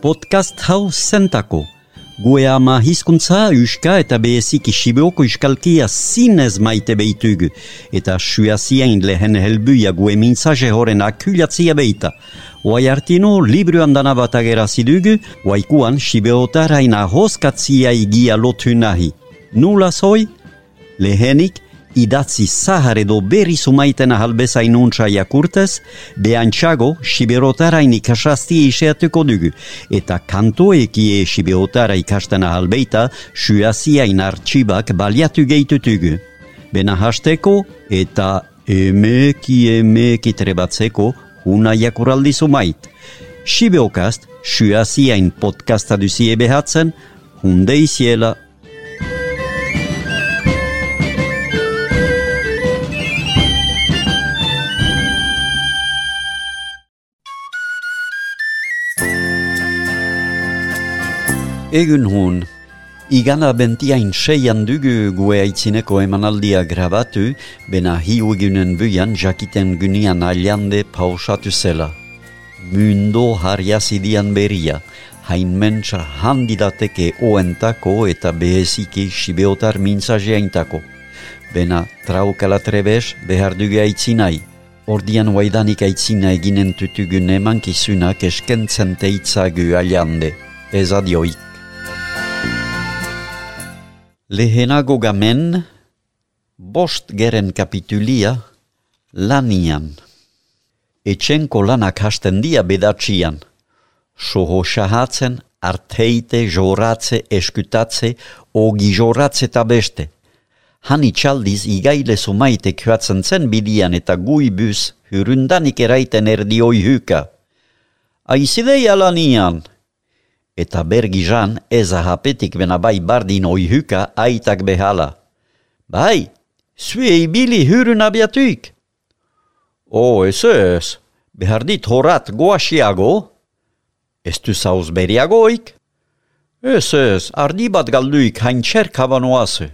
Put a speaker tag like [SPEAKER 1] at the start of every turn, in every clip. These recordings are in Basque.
[SPEAKER 1] podcast hau zentako. Gue ama hizkuntza, uska eta behezik isibeoko iskalkia zinez maite behitugu, eta suaziain lehen helbuia gue mintzaje horren akulatzia behita. Oai artino, libruan dana bat agerazidugu, oaikuan sibeotarain ahoskatzia igia lotu nahi. Nula zoi? Lehenik, idatzi zahar edo berri sumaiten ahalbezain untsa jakurtez, behantxago siberotarain ikasasti iseatuko dugu, eta kantoekie siberotara ikasten ahalbeita suaziain artxibak baliatu gehitutugu. Bena hasteko eta emeki emeki trebatzeko huna jakuraldi sumait. Sibeokast, suaziain podcasta duzie behatzen, hunde iziela Egun hon, igana bentiain seian dugu gue aitzineko emanaldia grabatu, bena hiu egunen buian jakiten gunian aliande pausatu zela. Mundo harriazidian beria, hain mentsa handidateke oentako eta behezike sibeotar mintzajeaintako. Bena traukala trebes behar dugu aitzinai. Ordian waidanik aitzina eginen tutugun emankizunak eskentzen teitzagu aliande. Ez adioik. Lehenago gamen, bost geren kapitulia, lanian. Etxenko lanak hasten dia bedatsian. Soho shahatzen, arteite, joratze, eskutatze, ogi joratze eta beste. Hani txaldiz igaile sumaite kuatzen zen bidian eta gui bus hurundanik eraiten erdioi hyka. Aizideia lanian, eta bergi jan ez ahapetik bena bai bardin oi hyka aitak behala. Bai, zue ibili hyryn abiatuik. O, ez ez, behar dit horat goasiago? Ez tu sauz beriagoik? Ez ez, ardi bat galduik hain txerkaban oase.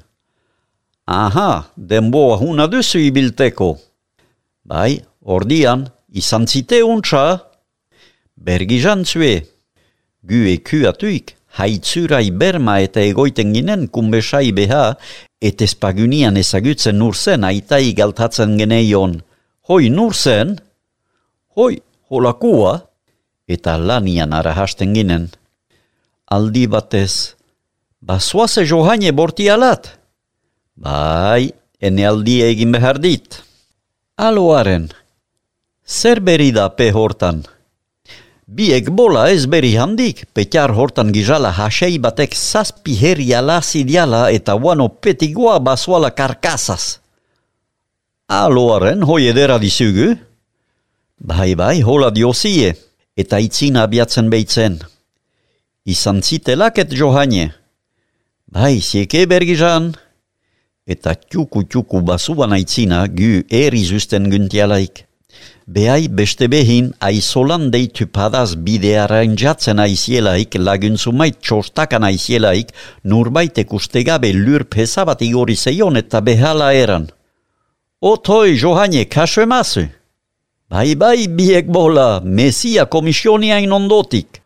[SPEAKER 1] Aha, denboa huna duzu ibilteko. Bai, ordian, izan zite untsa. Bergi jan zue gu eku atuik, haitzurai berma eta egoiten ginen kumbesai beha, et espagunian ezagutzen nurzen aitai galtatzen geneion. Hoi nurzen? Hoi, holakua? Eta lanian arahasten ginen. Aldi batez, basoaze johane borti alat? Bai, ene aldi egin behar dit. Aloaren, zer berida pe hortan? Biek bola ez beri handik, petiar hortan gizala hasei batek zazpi herri zidiala eta wano petigoa basuala karkasaz. Aloaren hoi edera dizugu? Bai bai, hola diosie, eta itzina abiatzen behitzen. Izan zitelaket johane. Bai, sieke bergizan. Eta txuku txuku basuan aitzina gu erizusten guntialaik. Behai beste behin aizolan deitu padaz bideara injatzen aizielaik laguntzumait txostakan aizielaik nurbaitek ustegabe lur pesabat igori zeion eta behala eran. Otoi, Johane, kaso emazu? Bai, bai, biek bola, mesia komisioniain ondotik.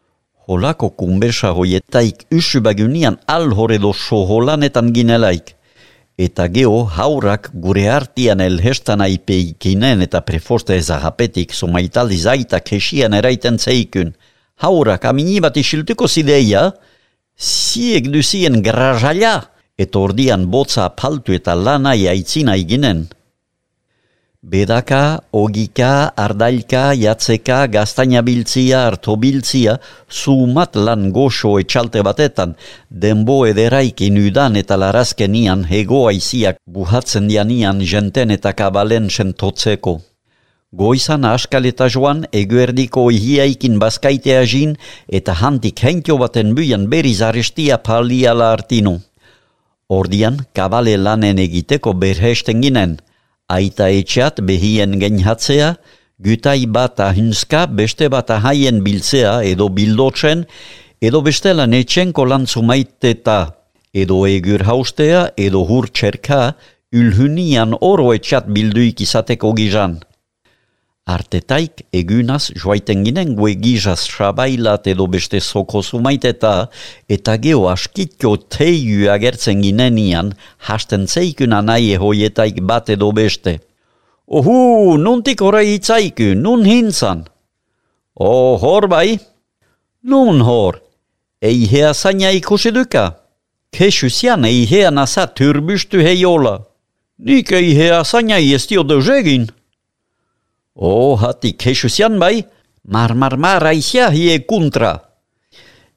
[SPEAKER 1] Holako kumbesa hoietaik usu bagunian alhoredo soholanetan ginelaik eta geho haurak gure artian elhestan aipeikinen eta prefoste ezahapetik somaitaldi zaita kesian eraiten zeikun. Haurak aminibat isiltuko zideia, ziek duzien grazala, eta ordian botza paltu eta lanai aitzina iginen. Bedaka, ogika, ardailka, jatzeka, gaztaina biltzia, arto biltzia, zumat lan goxo etxalte batetan, denbo ederaik inudan eta larazkenian hegoa iziak buhatzen dianian jenten eta kabalen sentotzeko. Goizan askal eta joan eguerdiko ihiaikin bazkaitea jin eta hantik henkio baten buian beriz arestia paliala artino. Ordian, kabale lanen egiteko berhesten ginen – aita etxeat behien genhatzea, gutai bat ahinska beste bat ahaien biltzea edo bildotzen, edo bestela netxenko lantzu maiteta, edo egur haustea, edo hur txerka, ülhunian oro etxat bilduik izateko gizan. Artetaik egunaz joaiten ginen gue gizaz sabailat edo beste zoko zumaiteta eta geho askitko teiu agertzen ginen ian hasten zeikuna nahi hoietaik bat edo beste. Ohu, nuntik horre itzaiku, nun hintzan. Oh, hor bai? Nun hor, eihea zaina ikusi duka. Kesusian eihea nasa turbustu heiola. Nik eihea zaina iestio dozegin. Oh, hati kesusian bai, mar mar mar aizia hie kuntra.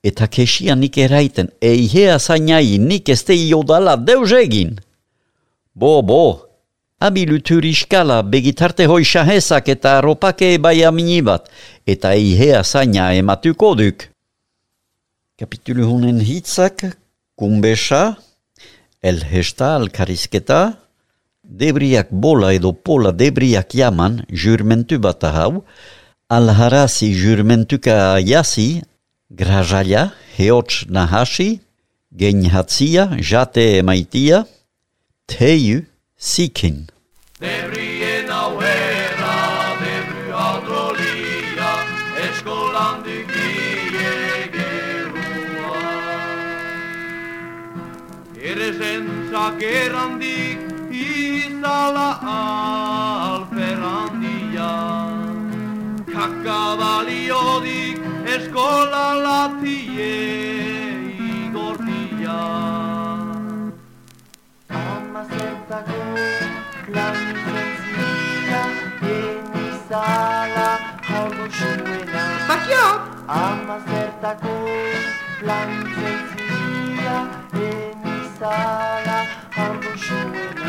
[SPEAKER 1] Eta kesia nik eraiten, eihea zainai nik este iodala deuzegin. Bo, bo, abilutur iskala begitarte hoi shahezak eta ropake bai aminibat, eta eihea zaina ematuko duk. Kapitulu hunen hitzak, kumbesa, elhesta alkarizketa, debriak bola edo pola debriak jaman jurmentu bat hau, alharasi jurmentuka jasi, grajalia, heots nahasi, genhatzia, jate emaitia, teiu, sikin.
[SPEAKER 2] Debrien auera, debru adrolia, eskolandik iegerua. Ere zentzak izala alferandia. Kakabaliodik, eskola latie igortia.
[SPEAKER 3] Amazertako plantzen zira Enizala jaurdu zuena
[SPEAKER 2] Bakiak!
[SPEAKER 3] Amazertako plantzen zira Enizala jaurdu zuena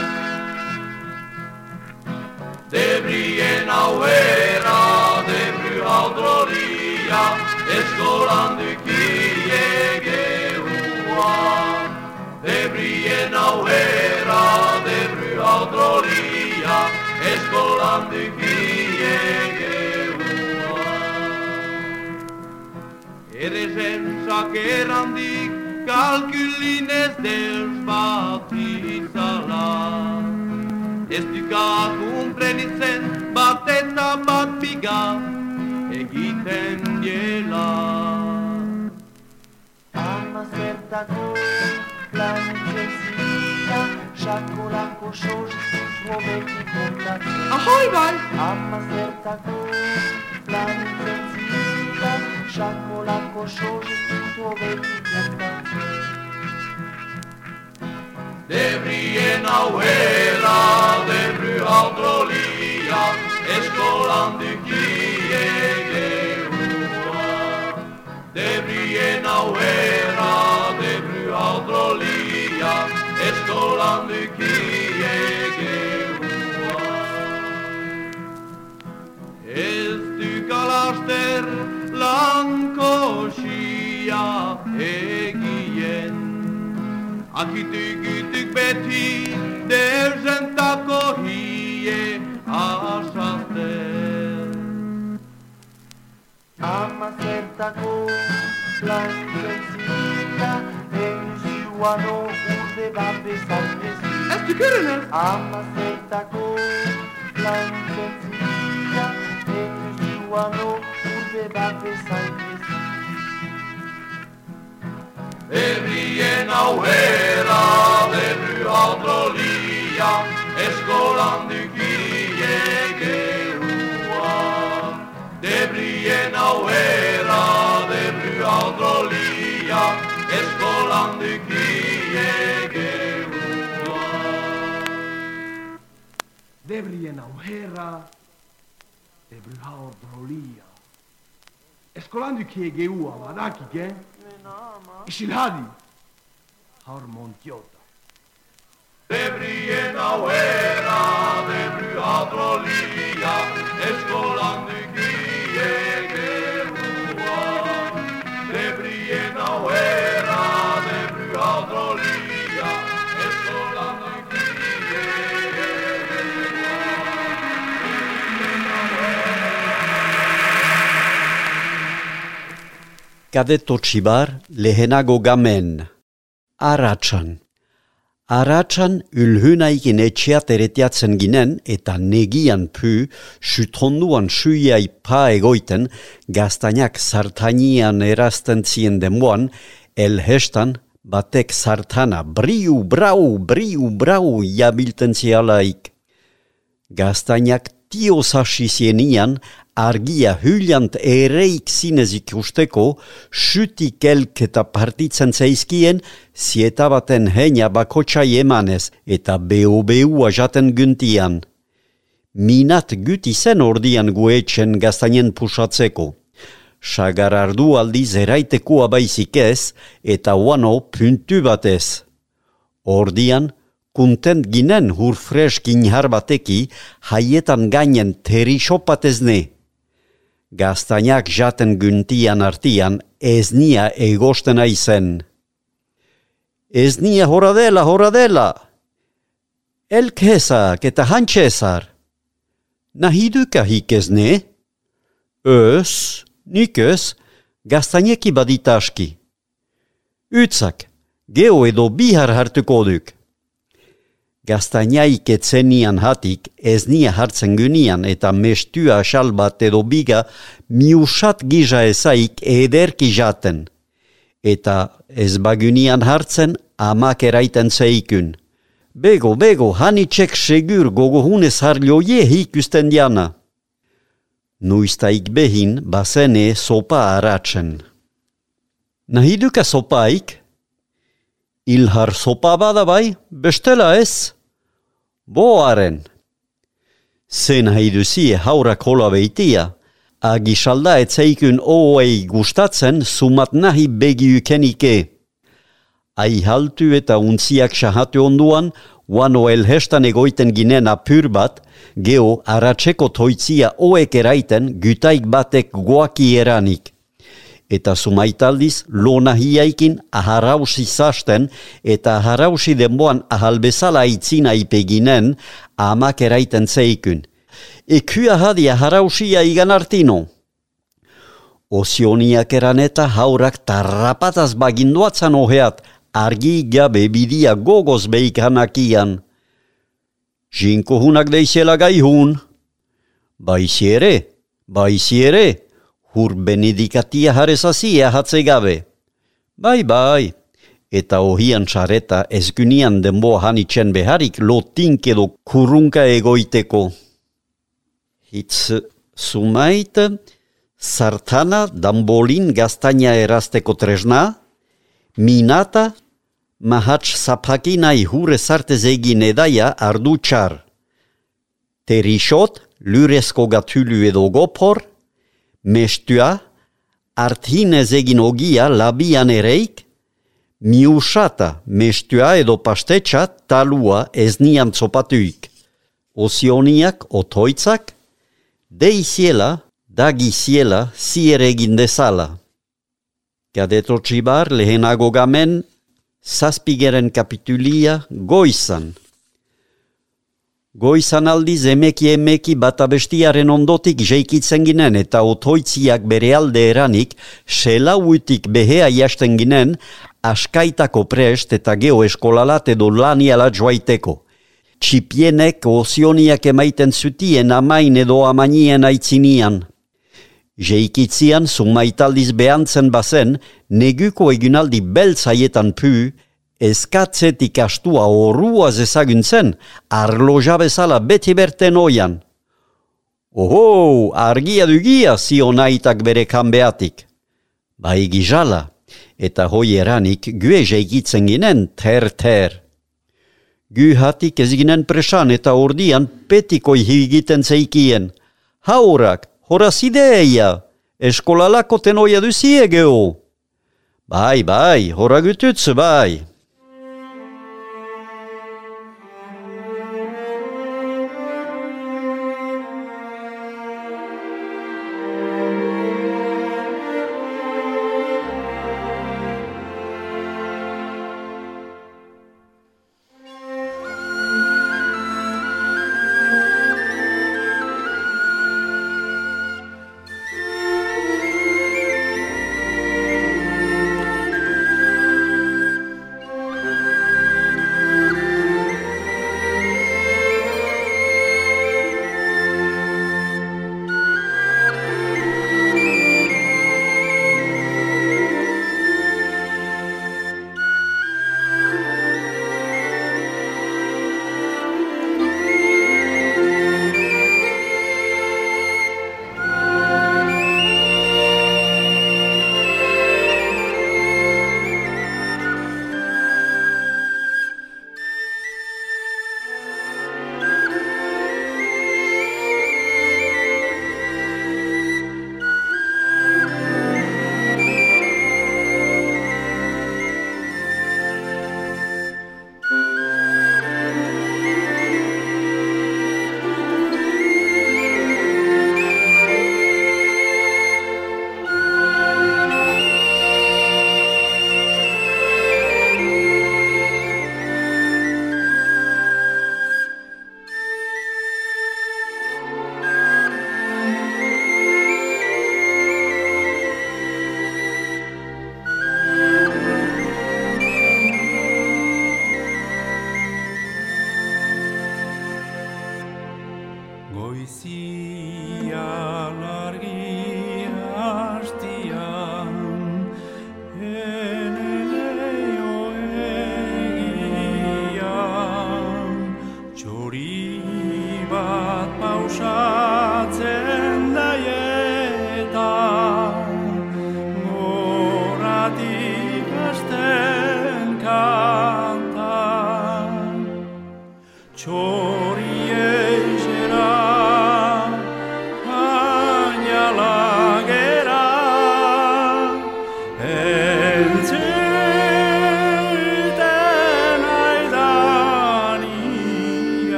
[SPEAKER 2] Debrien auera, debru audrolia, eskolandik iegerua. Debrien auera, debru audrolia, eskolandik iegerua. Ere zentzak erandik, kalkulinez deus bat izala. Ez duka kumprenitzen bat eta bat biga egiten diela.
[SPEAKER 3] Amazertako plantzen zira Sakolako sozizut hobeki kontatzen
[SPEAKER 2] Ahoi bai!
[SPEAKER 3] Amazertako plantzen zira Sakolako sozizut hobeki kontatzen
[SPEAKER 2] Debrien auera, debru audrolia, eskolandik iegerua. Debrien auera, debru audrolia, eskolandik iegerua. Ez duk alaster lankosia egien, Akitik beti deuzentako
[SPEAKER 3] Amazertako plantzen zira Enzuano urde bat bezalmezi
[SPEAKER 2] Ez tükürünüz.
[SPEAKER 3] Amazertako plantzen zira Enzuano urde bat bezalmezi
[SPEAKER 2] Debrien auera, debru audrolia, eskolandik iegerua. Debrien auera, debru audrolia, eskolandik iegerua.
[SPEAKER 4] Debrien auherra, debru audrolia. Eskolandi kiegeua, badakik, eh? Ishilhadi, har montiota.
[SPEAKER 2] Debrien auera, debru audrolia, eskolandik
[SPEAKER 1] Kadeto txibar lehenago gamen. Aratsan. Aratsan ülhünaikin etxeat eretiatzen ginen eta negian pu, sutonduan suiai pa egoiten, gaztainak sartanian erazten zien demoan, elhestan batek sartana briu, brau, briu, brau jabilten zialaik. Gaztainak tio sasi zienian, argia hyljant ereik zinez ikusteko, sytik elk eta partitzen zaizkien, zieta baten heina bakotsai emanez eta beho-behoa jaten güntian. Minat güti zen ordian guetxen gaztainen pusatzeko. Sagar ardu aldiz eraitekoa baizik ez, eta uano puntu batez. Ordian, kuntent ginen hur fresk inhar bateki, haietan gainen teri sopatezne. Gaztainak jaten güntian artian ez nia egosten aizen. Ez nia horadela, horadela! Elk hezak eta hantxezar. Nahiduka hikezne? Ös, nikez, gaztaineki baditaski. Utzak, geo edo bihar hartuko duk. Gaztainaik etzenian hatik ez nia hartzen gynian eta mestua asal bat edo biga miusat giza ezaik ederki jaten. Eta ez bagynian hartzen amak eraiten zeikun. Bego, bego, hanitxek segur gogohunez harlioie hikusten diana. Nuiztaik behin bazene sopa aratzen. Nahiduka sopaik? Ilhar sopa bada bai, bestela ez? Boaren. Zen haiduzie haurak hola beitia, agisalda etzeikun oei gustatzen sumat nahi begiukenike. Ai haltu eta untziak sahatu onduan, Wano elhestan egoiten ginen apur bat, geo aratseko toitzia oek eraiten gutaik batek guaki eranik. Eta sumaitaldiz lona hiaikin aharausi zasten eta aharausi denboan ahalbezala itzina ipeginen amak eraiten zeikun. Eku ahadi aharausia igan artino. Osioniak eran eta haurak tarrapataz baginduatzan oheat argi gabe bidia gogoz beik hanakian. Jinko hunak deizela gai hun. Baizi ere, baizi ere, hur benedikatia harezazia hatze gabe. Bai, bai, eta ohian txareta ezgunian denbo hanitzen beharik lotink edo kurunka egoiteko. Hitz sumait, sartana dambolin gaztaina erazteko tresna, minata mahats zapakinai hure zartez egin edaia ardu txar. Terixot, lurezko gatulu edo gopor, mestua, arthinez egin ogia labian ereik, miusata, mestua edo pastetxa talua ez nian zopatuik. Osioniak, otoitzak, deiziela, dagiziela, zier egin dezala. Kadeto txibar lehenago gamen, zazpigeren kapitulia goizan. Goizan aldiz emeki emeki bata bestiaren ondotik jeikitzen ginen eta otoitziak bere alde eranik selauutik behea jasten ginen askaitako prest eta geo eskolalat edo laniala joaiteko. Txipienek ozioniak emaiten zutien amain edo amanien aitzinian. Jeikitzian sumaitaldiz behantzen bazen, neguko egunaldi beltzaietan pu, eskatzetik astua horruaz ezaguntzen, arloja bezala beti berten oian. Oho, argia dugia zio naitak bere kanbeatik. Bai gizala, eta hoi eranik gue jeikitzen ginen ter-ter. Gu hatik ez ginen presan eta ordian petikoi higiten zeikien. Haurak, horaz ideia, eskolalako tenoia duzie geho. Bai, bai, hora gututzu, bai.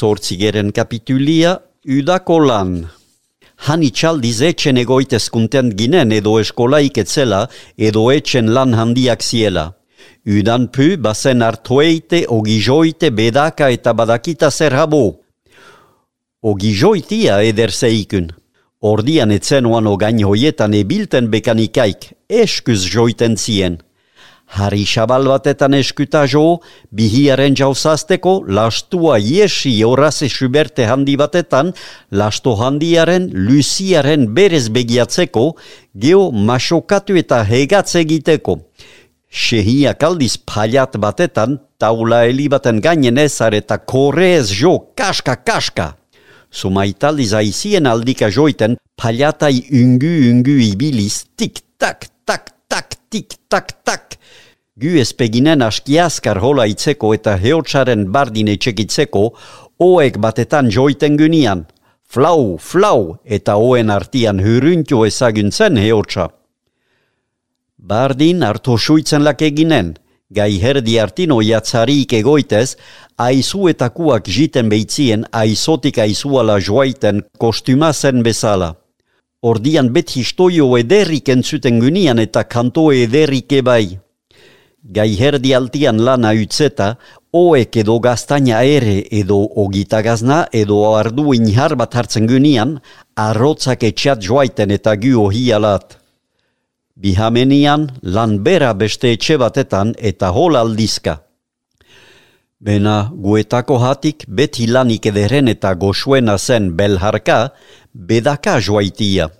[SPEAKER 1] Zortzigeren kapitulia, udako lan. Han itxaldiz etxen kontent ginen edo eskolaik etzela edo etxen lan handiak ziela. Udan pu bazen hartueite, ogijoite, bedaka eta badakita zer habo. Ogijoitia eder zeikun. Ordian etzenuan ogain hoietan ebilten bekanikaik, eskuz joiten zien. Harri xabal batetan eskuta jo, bihiaren jauzazteko, lastua iesi horaze suberte handi batetan, lasto handiaren, luziaren berez begiatzeko, geo masokatu eta hegatz egiteko. Sehiak aldiz paliat batetan, taula elibaten gainen ezar eta korez jo, kaska, kaska. Sumaitaldiz aizien aldika joiten, paliatai ungu ungu ibiliz, tik, tak, tak. Gu espeginen askiazkar hola itzeko eta heotsaren bardin etxekitzeko, oek batetan joiten gynian. Flau, flau, eta oen artian hyryntu ezaguntzen heotsa. Bardin hartu suitzen lak eginen, gai herdi artino jatzarik egoitez, aizuetakuak jiten beitzien aizotik aizuala joaiten kostumazen bezala. Ordian bet histoio ederrik entzuten gynian eta kanto ederrik ebai. Gai herdi altian lana utzeta, oek edo gaztaina ere edo ogitagazna edo ardu inhar bat hartzen gynian, arrotzak etxat joaiten eta gu ohialat. Bihamenian lan bera beste etxe batetan eta hol aldizka. Bena guetako hatik beti lanik ederen eta goxuena zen belharka, bedaka joaitia.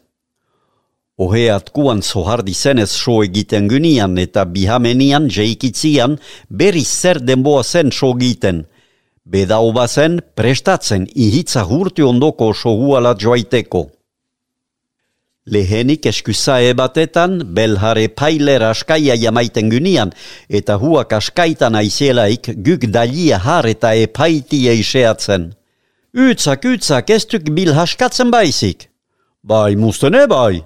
[SPEAKER 1] Ohe atkuan zohardi zenez so egiten gynian eta bihamenian jeikitzian berriz zer denboa zen so egiten. Beda zen prestatzen ihitza hurti ondoko sohualat joaiteko. Lehenik eskusae batetan, belhare pailer askaia jamaiten gynian, eta huak askaitan aizielaik guk dalia har eta epaitia iseatzen. Utzak, utzak, ez duk bil haskatzen baizik. Bai, mustene bai.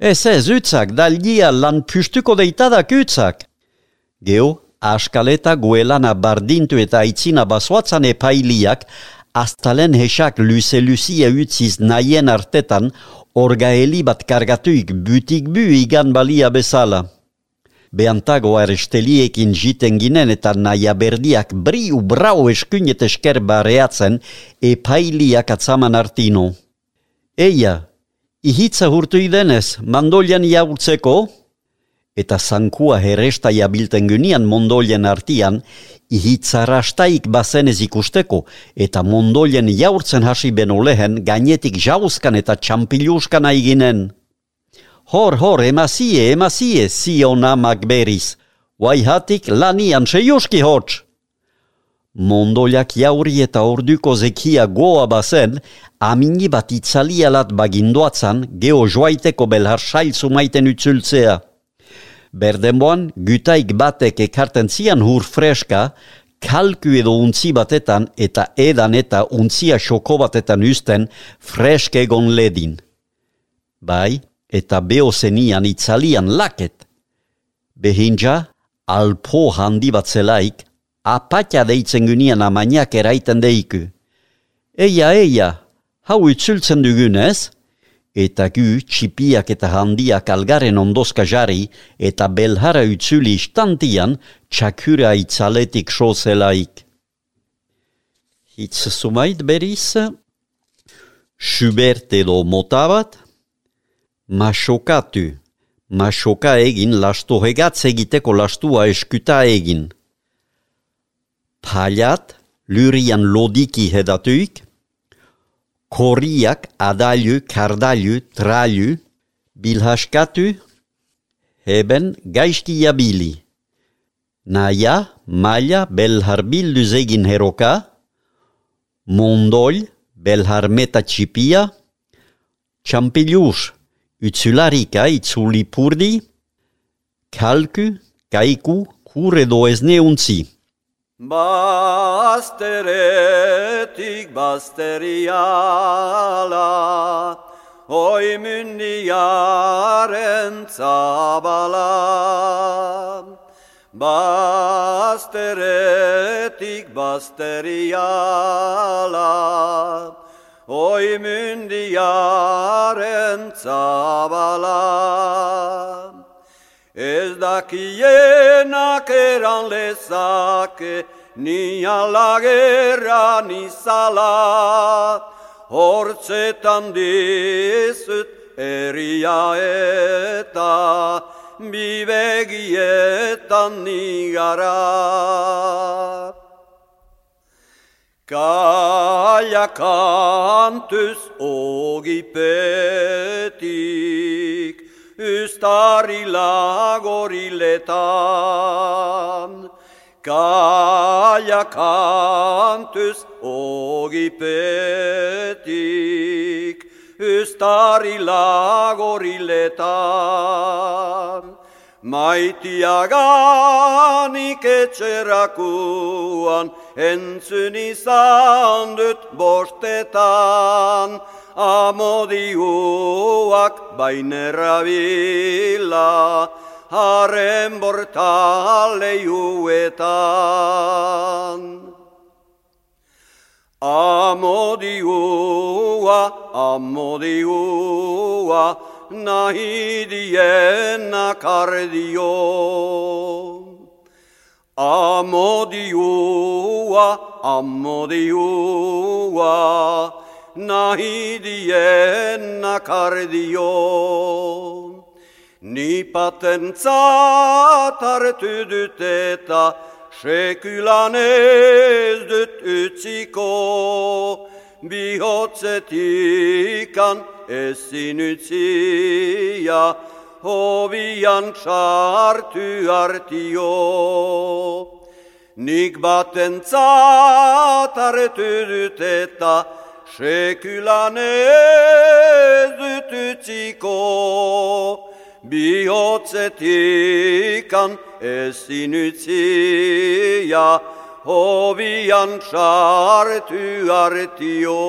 [SPEAKER 1] Ez ez, utzak, dalia lan pystuko deitadak utzak. Geo, askaleta guelana bardintu eta aitzina basoatzan epailiak, astalen hesak luze-luzia utziz nahien artetan, orgaeli bat kargatuik butik bu igan balia bezala. Beantago aresteliekin jiten ginen eta naia berdiak briu brau eskunet esker bareatzen epailiak atzaman artino. Eia, ihitza hurtu idenez, mandolian jaurtzeko? Eta zankua herresta jabilten gynian mondolien artian, ihitzarastaik bazenez ikusteko, eta mondolien jaurtzen hasi beno lehen gainetik jauzkan eta txampiluskan aiginen. Hor, hor, emazie, emazie, zion amak beriz. Waihatik lanian seiuski hots. Mondoliak jauri eta orduko zekia goa bazen, amini bat itzalialat bagindoatzan, geo joaiteko belhar sail sumaiten utzultzea. Berdenboan, gutaik batek ekarten zian hur freska, kalku edo untzi batetan eta edan eta untzia xoko batetan usten freske egon ledin. Bai, eta beho zenian itzalian laket. Behinja, alpo handi bat zelaik, apatia deitzen gynian amainak eraiten deiku. Eia, eia, hau itzultzen dugunez, eta gu txipiak eta handiak algaren ondozka jari eta belhara utzuli istantian txakura itzaletik sozelaik. Hitz sumait beriz, Schubert edo motabat, masokatu, masoka egin lasto hegatz egiteko lastua eskuta egin. Paliat, lurian lodiki hedatuik, korriak adailu, kardailu, trailu, bilhaskatu, heben gaizki jabili. Naia, maia, belhar bilduz egin heroka, mondol, belhar meta txipia, txampilus, utzularika itzulipurdi, kalku, kaiku, kurredo ezne untzi.
[SPEAKER 5] Basteretik basteriala, oi myndiaren zabala. Basteretik basteriala, oi myndiaren zabala. kiena eran lesake, ni alla gerra ni zala, hortzetan dizut eri eta bibegietan ni gara. Kaia kantuz ogipetik, ystarilla lagorilletan. Kaja kantus ogipetik, ystarilla lagorilletan. Maitiaganik etxerakuan, entzun ensyni dut bostetan, amodiuak bainerra bila, haren bortaleiuetan. Amodiua, amodiua, nahi diena kardio. Amodiua, amodiua, nahi diena kardio. Ni patentzat hartu dut eta sekulan ez dut utziko, bihotzetikan ezin utzia, hobian sartu artio. Nik baten hartu dut eta sekulan ez dut utziko, bihotzetikan ezin utzia, hobian sartu artio.